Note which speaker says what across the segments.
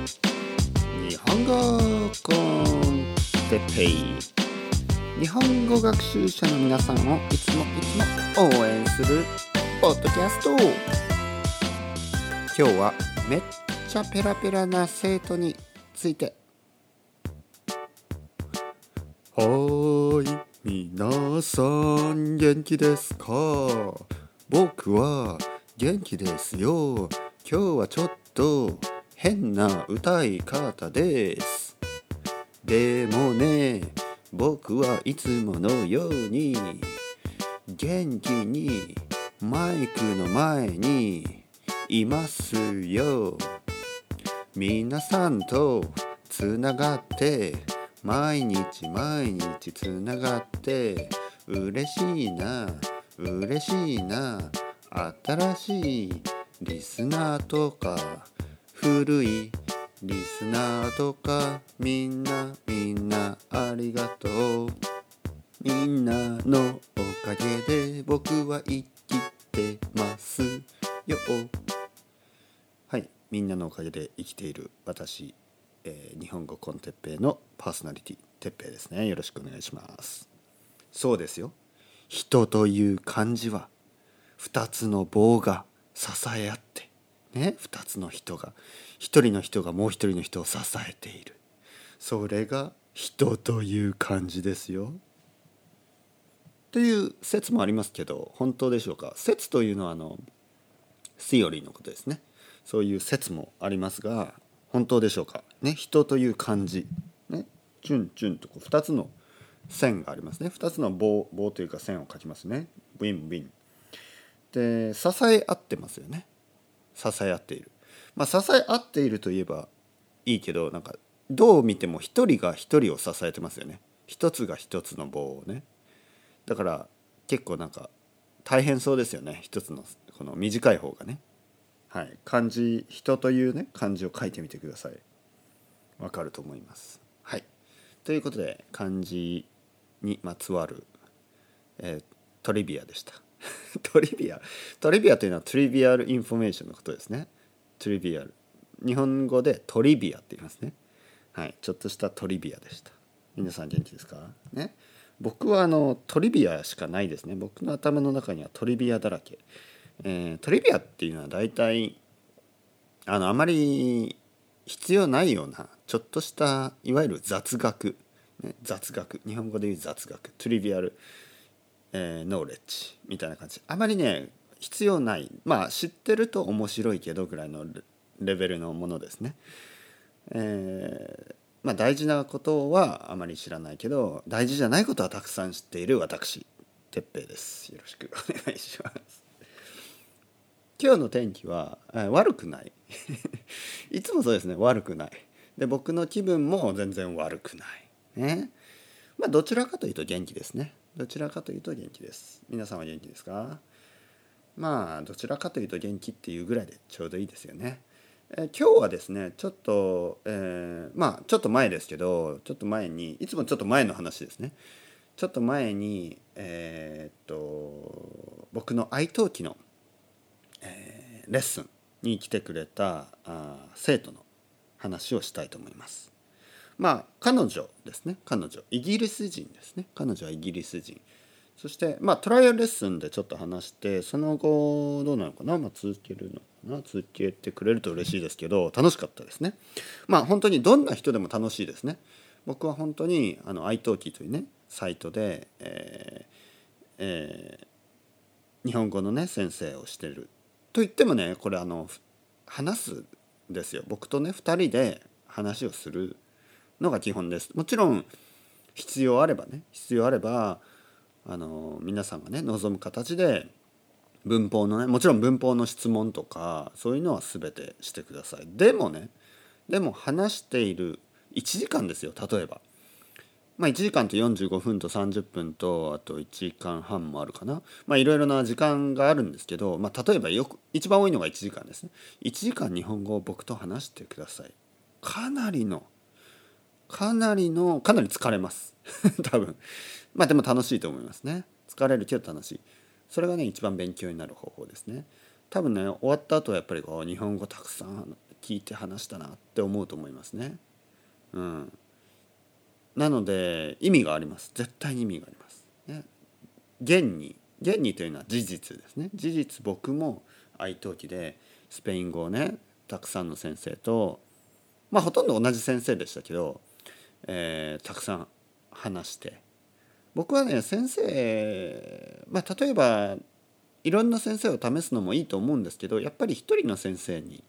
Speaker 1: 日本語コンテッペイ日本語学習者の皆さんをいつもいつも応援するポッドキャスト。今日はめっちゃペラペラな生徒について。はーい皆さん元気ですか？僕は元気ですよ。今日はちょっと変な歌い方です。でもね僕はいつものように元気にマイクの前にいますよ。皆さんとつながって毎日毎日つながって嬉しいな嬉しいな新しいリスナーとか古いリスナーとかみんなみんなありがとうみんなのおかげで僕は生きてますよ。はいみんなのおかげで生きている私、えー日本語コンテッペイのパーソナリティてっぺいですねよろしくお願いします。そうですよ。人という漢字は2つの棒が支え合ってね2つの人が1人の人がもう1人の人を支えている。それが人という漢字ですよ。という説もありますけど本当でしょうか。説というのはあのセオリーのことですね。そういう説もありますが本当でしょうか。ね人という漢字ねチュンチュンとこう2つの線がありますね。2つの棒棒というか線を書きますね。ウィンウィン。で支え合ってますよね。支え合っている。まあ支え合っているといえばいいけどなんかどう見ても一人が一人を支えてますよね。一つが一つの棒をね。だから結構なんか大変そうですよね。一つのこの短い方がね。はい。漢字人というね漢字を書いてみてください。わかると思います。はい。ということで漢字にまつわる、えートリビアでした。トリビア。トリビアというのは trivial information のことですね。 trivial。日本語でトリビアって言いますね。はい。ちょっとしたトリビアでした。皆さん元気ですか？ね。僕はあのトリビアしかないですね。僕の頭の中にはトリビアだらけ、えートリビアっていうのは大体あのあまり必要ないようなちょっとしたいわゆる雑学、ね、雑学。日本語で言う雑学。トリビアル、えーノーレッジみたいな感じ。あまりね必要ない。まあ知ってると面白いけどぐらいのレベルのものですね。えーまあ大事なことはあまり知らないけど大事じゃないことはたくさん知っている私哲平です。よろしくお願いします。今日の天気は、えー悪くない。いつもそうですね。悪くない。で僕の気分も全然悪くない。ね。まあどちらかというと元気ですね。どちらかというと元気です皆さんは元気ですか？まあどちらかというと元気っていうぐらいでちょうどいいですよね。えー今日はですねちょっと、えーまあちょっと前ですけどちょっと前にいつもちょっと前の話ですねちょっと前にえーっと僕の愛登記の、えーレッスンに来てくれたあ生徒の話をしたいと思います。まあ彼女ですね。彼女。イギリス人ですね。彼女はイギリス人。そしてまあトライアルレッスンでちょっと話してその後どうなのかな、まあ、続けるのかな？続けてくれると嬉しいですけど楽しかったですね。まあ本当にどんな人でも楽しいですね。僕は本当にあの iTalki というねサイトで、えーえー日本語のね先生をしてる。と言ってもねこれあの話すですよ。僕とね2人で話をするのが基本です。もちろん必要あればね必要あればあの皆さんがね望む形で文法のねもちろん文法の質問とかそういうのは全てしてください。でもねでも話している1時間ですよ例えば。まあ1時間と45分と30分とあと1時間半もあるかな。まあいろいろな時間があるんですけど、まあ、例えばよく一番多いのが1時間ですね。1時間日本語を僕と話してください。かなりのかなりのかなり疲れます。多分。まあでも楽しいと思いますね。疲れるけど楽しい。それがね一番勉強になる方法ですね。多分ね終わった後はやっぱりこう日本語たくさん聞いて話したなって思うと思いますね。うん、なので意味があります。絶対に意味があります。ね、現に。現にというのは事実ですね。事実僕も愛登記でスペイン語をねたくさんの先生とまあほとんど同じ先生でしたけど、えー、たくさん話して。僕はね先生まあ例えばいろんな先生を試すのもいいと思うんですけどやっぱり一人の先生に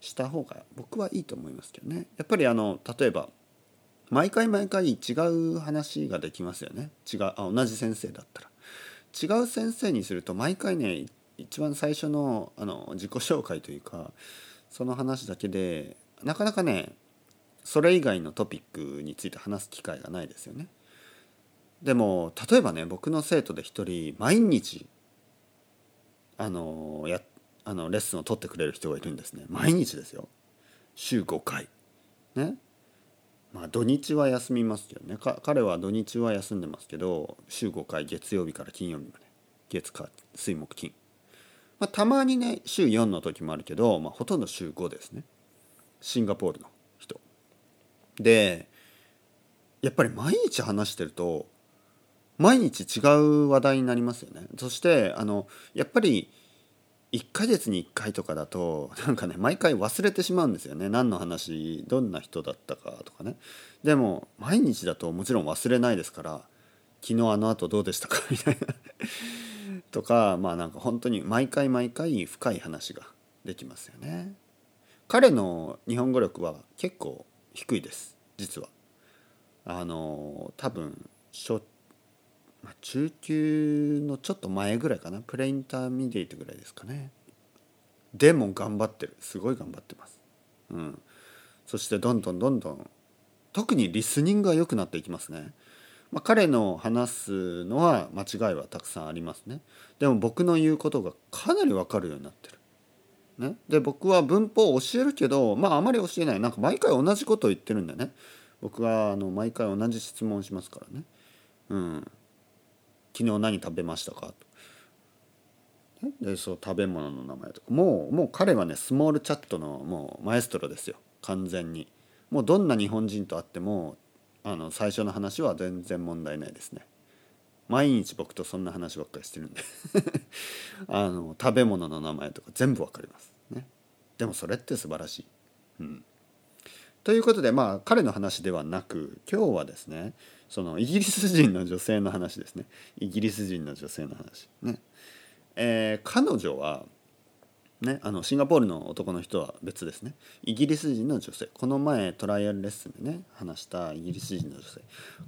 Speaker 1: した方が僕はいいと思いますけどね。やっぱりあの例えば毎回毎回違う話ができますよね。違うあ同じ先生だったら。違う先生にすると毎回ね一番最初のあの自己紹介というかその話だけでなかなかねそれ以外のトピックについて話す機会がないですよね。でも例えばね僕の生徒で一人毎日あのやあのレッスンを取ってくれる人がいるんですね。毎日ですよ。週5回。ね。まあ土日は休みますけどね彼は土日は休んでますけど週5回月曜日から金曜日まで。月火水木金、まあ、たまにね週4の時もあるけど、まあ、ほとんど週5ですね。シンガポールの。でやっぱり毎日話してると毎日違う話題になりますよね。そしてあのやっぱり1ヶ月に1回とかだとなんかね毎回忘れてしまうんですよね。何の話どんな人だったかとかね。でも毎日だともちろん忘れないですから昨日あの後どうでしたか？みたいな。とかまあなんか本当に毎回毎回深い話ができますよね。彼の日本語力は結構低いです実は。あの多分しょまあ、中級のちょっと前ぐらいかな？ pre-intermediate ぐらいですかね。でも頑張ってる。すごい頑張ってます。うん。そしてどんどんどんどん特にリスニングが良くなっていきますね、まあ、彼の話すのは間違いはたくさんありますね。でも僕の言うことがかなり分かるようになってる。ね、で僕は文法を教えるけどまああまり教えない。なんか毎回同じことを言ってるんだよね。僕はあの毎回同じ質問しますからね。うん。昨日何食べましたか?」と。でそう食べ物の名前とか。もうもう彼はねスモールチャットのもうマエストロですよ。完全に。もうどんな日本人と会ってもあの最初の話は全然問題ないですね。毎日僕とそんな話ばっかりしてるんで。あの食べ物の名前とか全部わかります。ね。でもそれって素晴らしい。うん。ということでまあ彼の話ではなく今日はですねそのイギリス人の女性の話ですね。イギリス人の女性の話。ね。えー、彼女はねあのシンガポールの男の人は別ですね。イギリス人の女性。この前トライアルレッスンでね話したイギリス人の女性。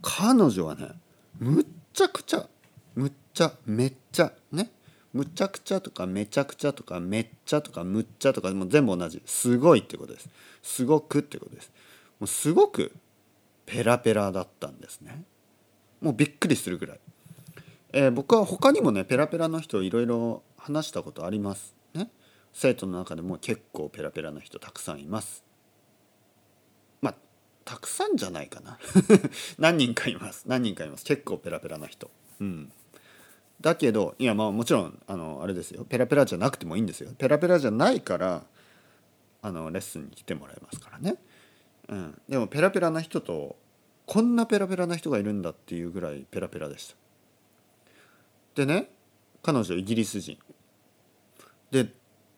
Speaker 1: 彼女はねむっちゃくちゃむっちゃめっちゃね。むちゃくちゃとかめちゃくちゃとかめっちゃとかむっちゃとかもう全部同じ。すごいってことです。すごくってことです。もうすごくペラペラだったんですね。もうびっくりするぐらい、えー、僕は他にもねペラペラの人いろいろ話したことありますね。生徒の中でも結構ペラペラな人たくさんいます。たくさんじゃないかな。何人かいます。何人かいます。結構ペラペラな人。うん。だけどいやまあもちろんあのあれですよ。ペラペラじゃなくてもいいんですよ。ペラペラじゃないからあのレッスンに来てもらいますからね。うん、でもペラペラな人とこんなペラペラな人がいるんだっていうぐらいペラペラでした。でね彼女イギリス人。で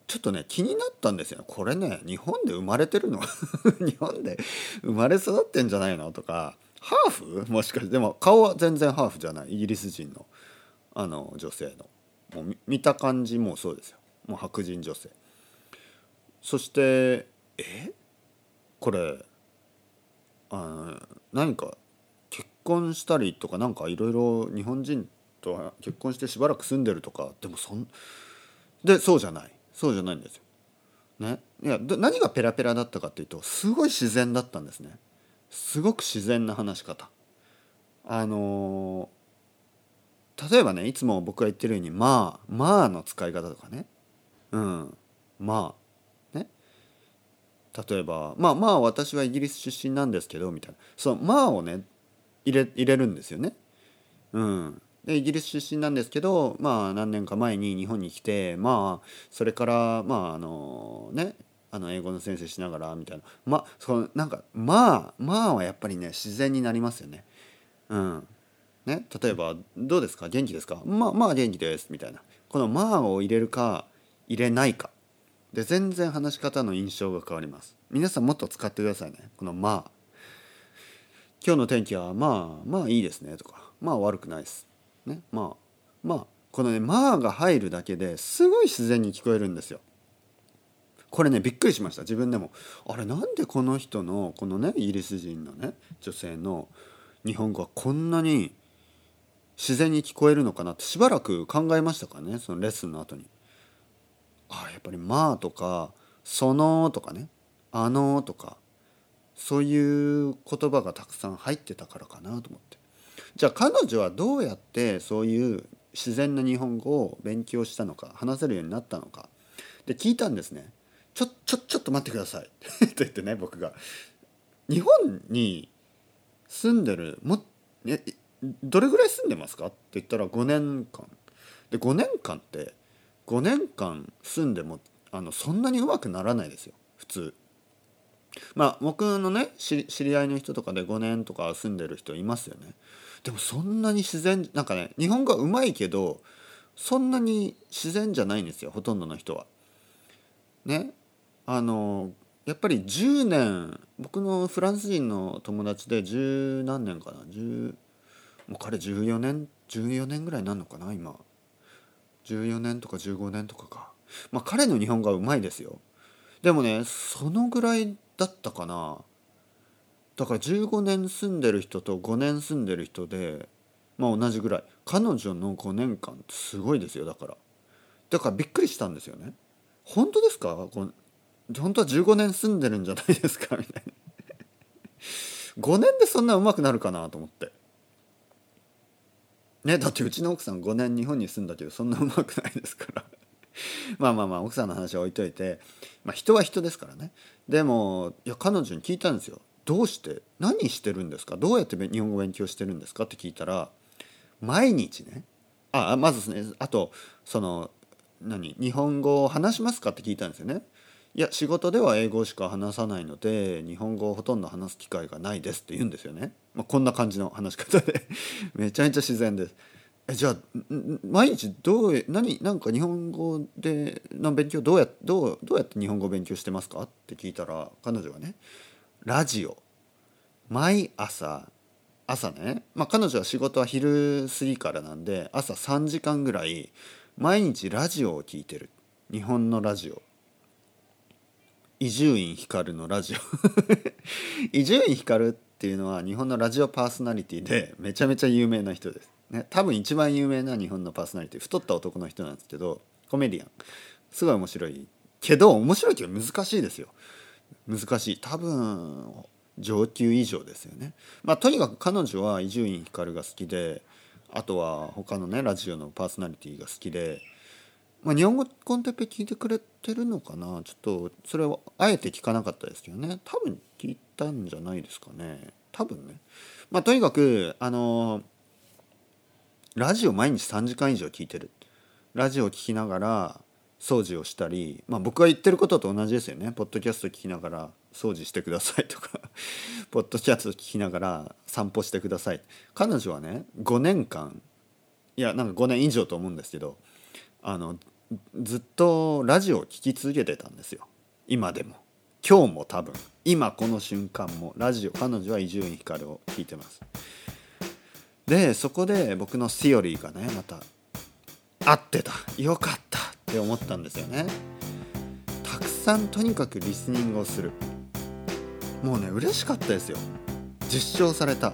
Speaker 1: ちょっとね気になったんですよ。これね日本で生まれてるの？日本で生まれ育ってんじゃないの？とか。ハーフ？もしかして。でも顔は全然ハーフじゃない。イギリス人の。あの女性の。もう見た感じもうそうですよ。もう白人女性。そしてえ？これあ何か結婚したりとかなんかいろいろ日本人と結婚してしばらく住んでるとか。でもそんでそうじゃない。そうじゃないんですよ。ね、いや何がペラペラだったかっていうとすごい自然だったんですね。すごく自然な話し方。あのー、例えばねいつも僕が言ってるように「まあ」「まあ」の使い方とかねうんまあね例えばまあまあ私はイギリス出身なんですけどみたいなその「まあ」をね入れ入れるんですよね。うん、でイギリス出身なんですけどまあ何年か前に日本に来てまあそれからまああのねあの英語の先生しながらみたいな。まそのなんかまあまあはやっぱりね自然になりますよね。うん。ね、例えば「どうですか？元気ですか?」まあ「まあ元気です」みたいな。この「まあ」を入れるか入れないか。で全然話し方の印象が変わります。皆さんもっと使ってくださいね。この「まあ」今日の天気はまあまあいいですねとか。まあ悪くないです。ね。まあまあこのね「まあ」が入るだけですごい自然に聞こえるんですよ。これねびっくりしました。自分でも。あれなんでこの人のこのねイギリス人のね女性の日本語はこんなに自然に聞こえるのかなってしばらく考えましたからねそのレッスンの後に。あやっぱり「まあ」とか「その」とかね「あの」とかそういう言葉がたくさん入ってたからかなと思って。じゃあ彼女はどうやってそういう自然な日本語を勉強したのか話せるようになったのか。で聞いたんですね「ちょちょちょっと待ってください」って言ってね僕が。日本に住んでるもえどれぐらい住んでますか？って言ったら5年間。で5年間って5年間住んでもあのそんなにうまくならないですよ。普通。まあ僕のね知り合いの人とかで5年とか住んでる人いますよね。でもそんなに自然なんかね日本語はうまいけどそんなに自然じゃないんですよほとんどの人は。ね？あのやっぱり10年僕のフランス人の友達で十何年かな10もう彼14年14年ぐらいになるのかな今。14年とか15年とかか。まあ彼の日本語はうまいですよ。でもねそのぐらいだったかな。だから15年住んでる人と5年住んでる人でまあ同じぐらい。彼女の5年間ってすごいですよだから。だからびっくりしたんですよね。本当ですか？本当は15年住んでるんじゃないですか？みたいな。5年でそんな上手くなるかなと思って。ねだってうちの奥さん5年日本に住んだけどそんなうまくないですから。まあまあまあ奥さんの話は置いといて、まあ、人は人ですからね。でもいや彼女に聞いたんですよ。どうして何してるんですか？どうやって日本語勉強してるんですか？って聞いたら毎日ね。あまずですねあとその何日本語を話しますか？って聞いたんですよね。いや仕事では英語しか話さないので日本語をほとんど話す機会がないですって言うんですよね、まあ、こんな感じの話し方で。めちゃめちゃ自然です。えじゃあ毎日どう何なんか日本語での勉強どうやどうどうやって日本語を勉強してますか？って聞いたら彼女はねラジオ。毎朝朝ね。まあ彼女は仕事は昼過ぎからなんで朝3時間ぐらい毎日ラジオを聞いてる。日本のラジオ。伊集院光のラジオ。伊集院光っていうのは日本のラジオパーソナリティでめちゃめちゃ有名な人です、ね、多分一番有名な日本のパーソナリティ太った男の人なんですけどコメディアン。すごい面白い。けど面白いけど難しいですよ。難しい。多分上級以上ですよね。まあとにかく彼女は伊集院光が好きであとは他のねラジオのパーソナリティが好きでまあ、日本語コンテッペ聞いてくれてるのかな？ちょっとそれはあえて聞かなかったですけどね。多分聞いたんじゃないですかね。多分ね。まあとにかくあのラジオ毎日3時間以上聞いてる。ラジオを聞きながら掃除をしたりまあ僕が言ってることと同じですよね。ポッドキャスト聞きながら掃除してくださいとか ポッドキャスト聞きながら散歩してください。彼女はね5年間いやなんか5年以上と思うんですけどあのずっとラジオを聴き続けてたんですよ。今でも。今日も多分。今この瞬間もラジオ彼女は伊集院光を聞いてます。でそこで僕のセオリーがねまた合ってた。よかった。って思ったんですよね。たくさんとにかくリスニングをする。もうね嬉しかったですよ。実証された。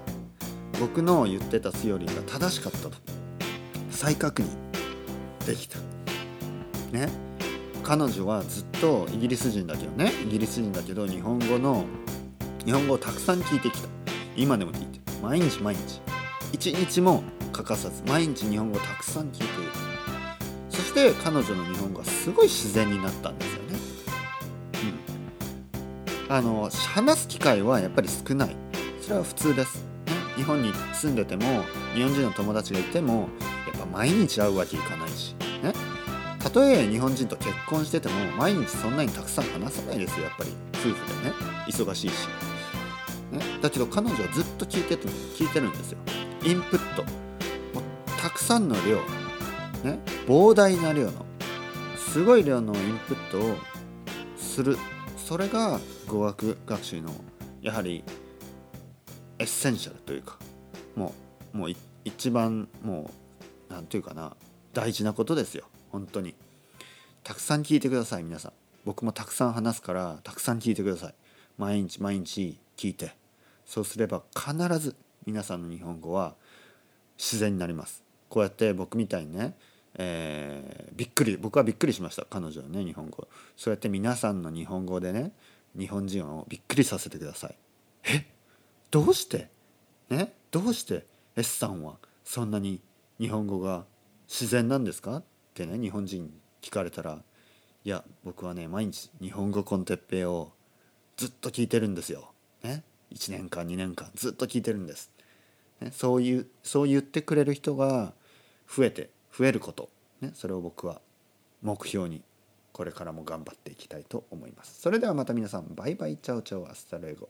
Speaker 1: 僕の言ってたセオリーが正しかったと。再確認できた。ね。彼女はずっとイギリス人だけどね。イギリス人だけど日本語の日本語をたくさん聞いてきた。今でも聞いてる。毎日毎日。一日も欠かさず毎日日本語をたくさん聞いている。して彼女の日本語はすごい自然になったんですよね。うん。あの話す機会はやっぱり少ない。それは普通です、ね、日本に住んでても日本人の友達がいてもやっぱ毎日会うわけいかないし。ね。とえ日本人と結婚してても毎日そんなにたくさん話さないですよやっぱり。夫婦でね。忙しいし、ね、だけど彼女はずっと聞いてて聞いてるんですよ。インプット。もうたくさんの量。ね。膨大な量のすごい量のインプットをする。それが語学学習のやはり essential というかもうもう一番もう何て言うかな大事なことですよ。本当に。たくさん聞いてください皆さん。僕もたくさん話すからたくさん聞いてください。毎日毎日聞いて。そうすれば必ず皆さんの日本語は自然になります。こうやって僕みたいにねえー、びっくり僕はびっくりしました彼女はね日本語。そうやって皆さんの日本語でね日本人をびっくりさせてください。え？どうして？ね？どうして？S さんはそんなに日本語が自然なんですか？ってね日本人に聞かれたらいや僕はね毎日日本語 con Teppei をずっと聞いてるんですよ。ね、1年間2年間ずっと聞いてるんです。ね、そういうそう言ってくれる人が増えて増えること、ね、それを僕は目標にこれからも頑張っていきたいと思います。それではまた皆さんバイバイ ciao ciao hasta luego。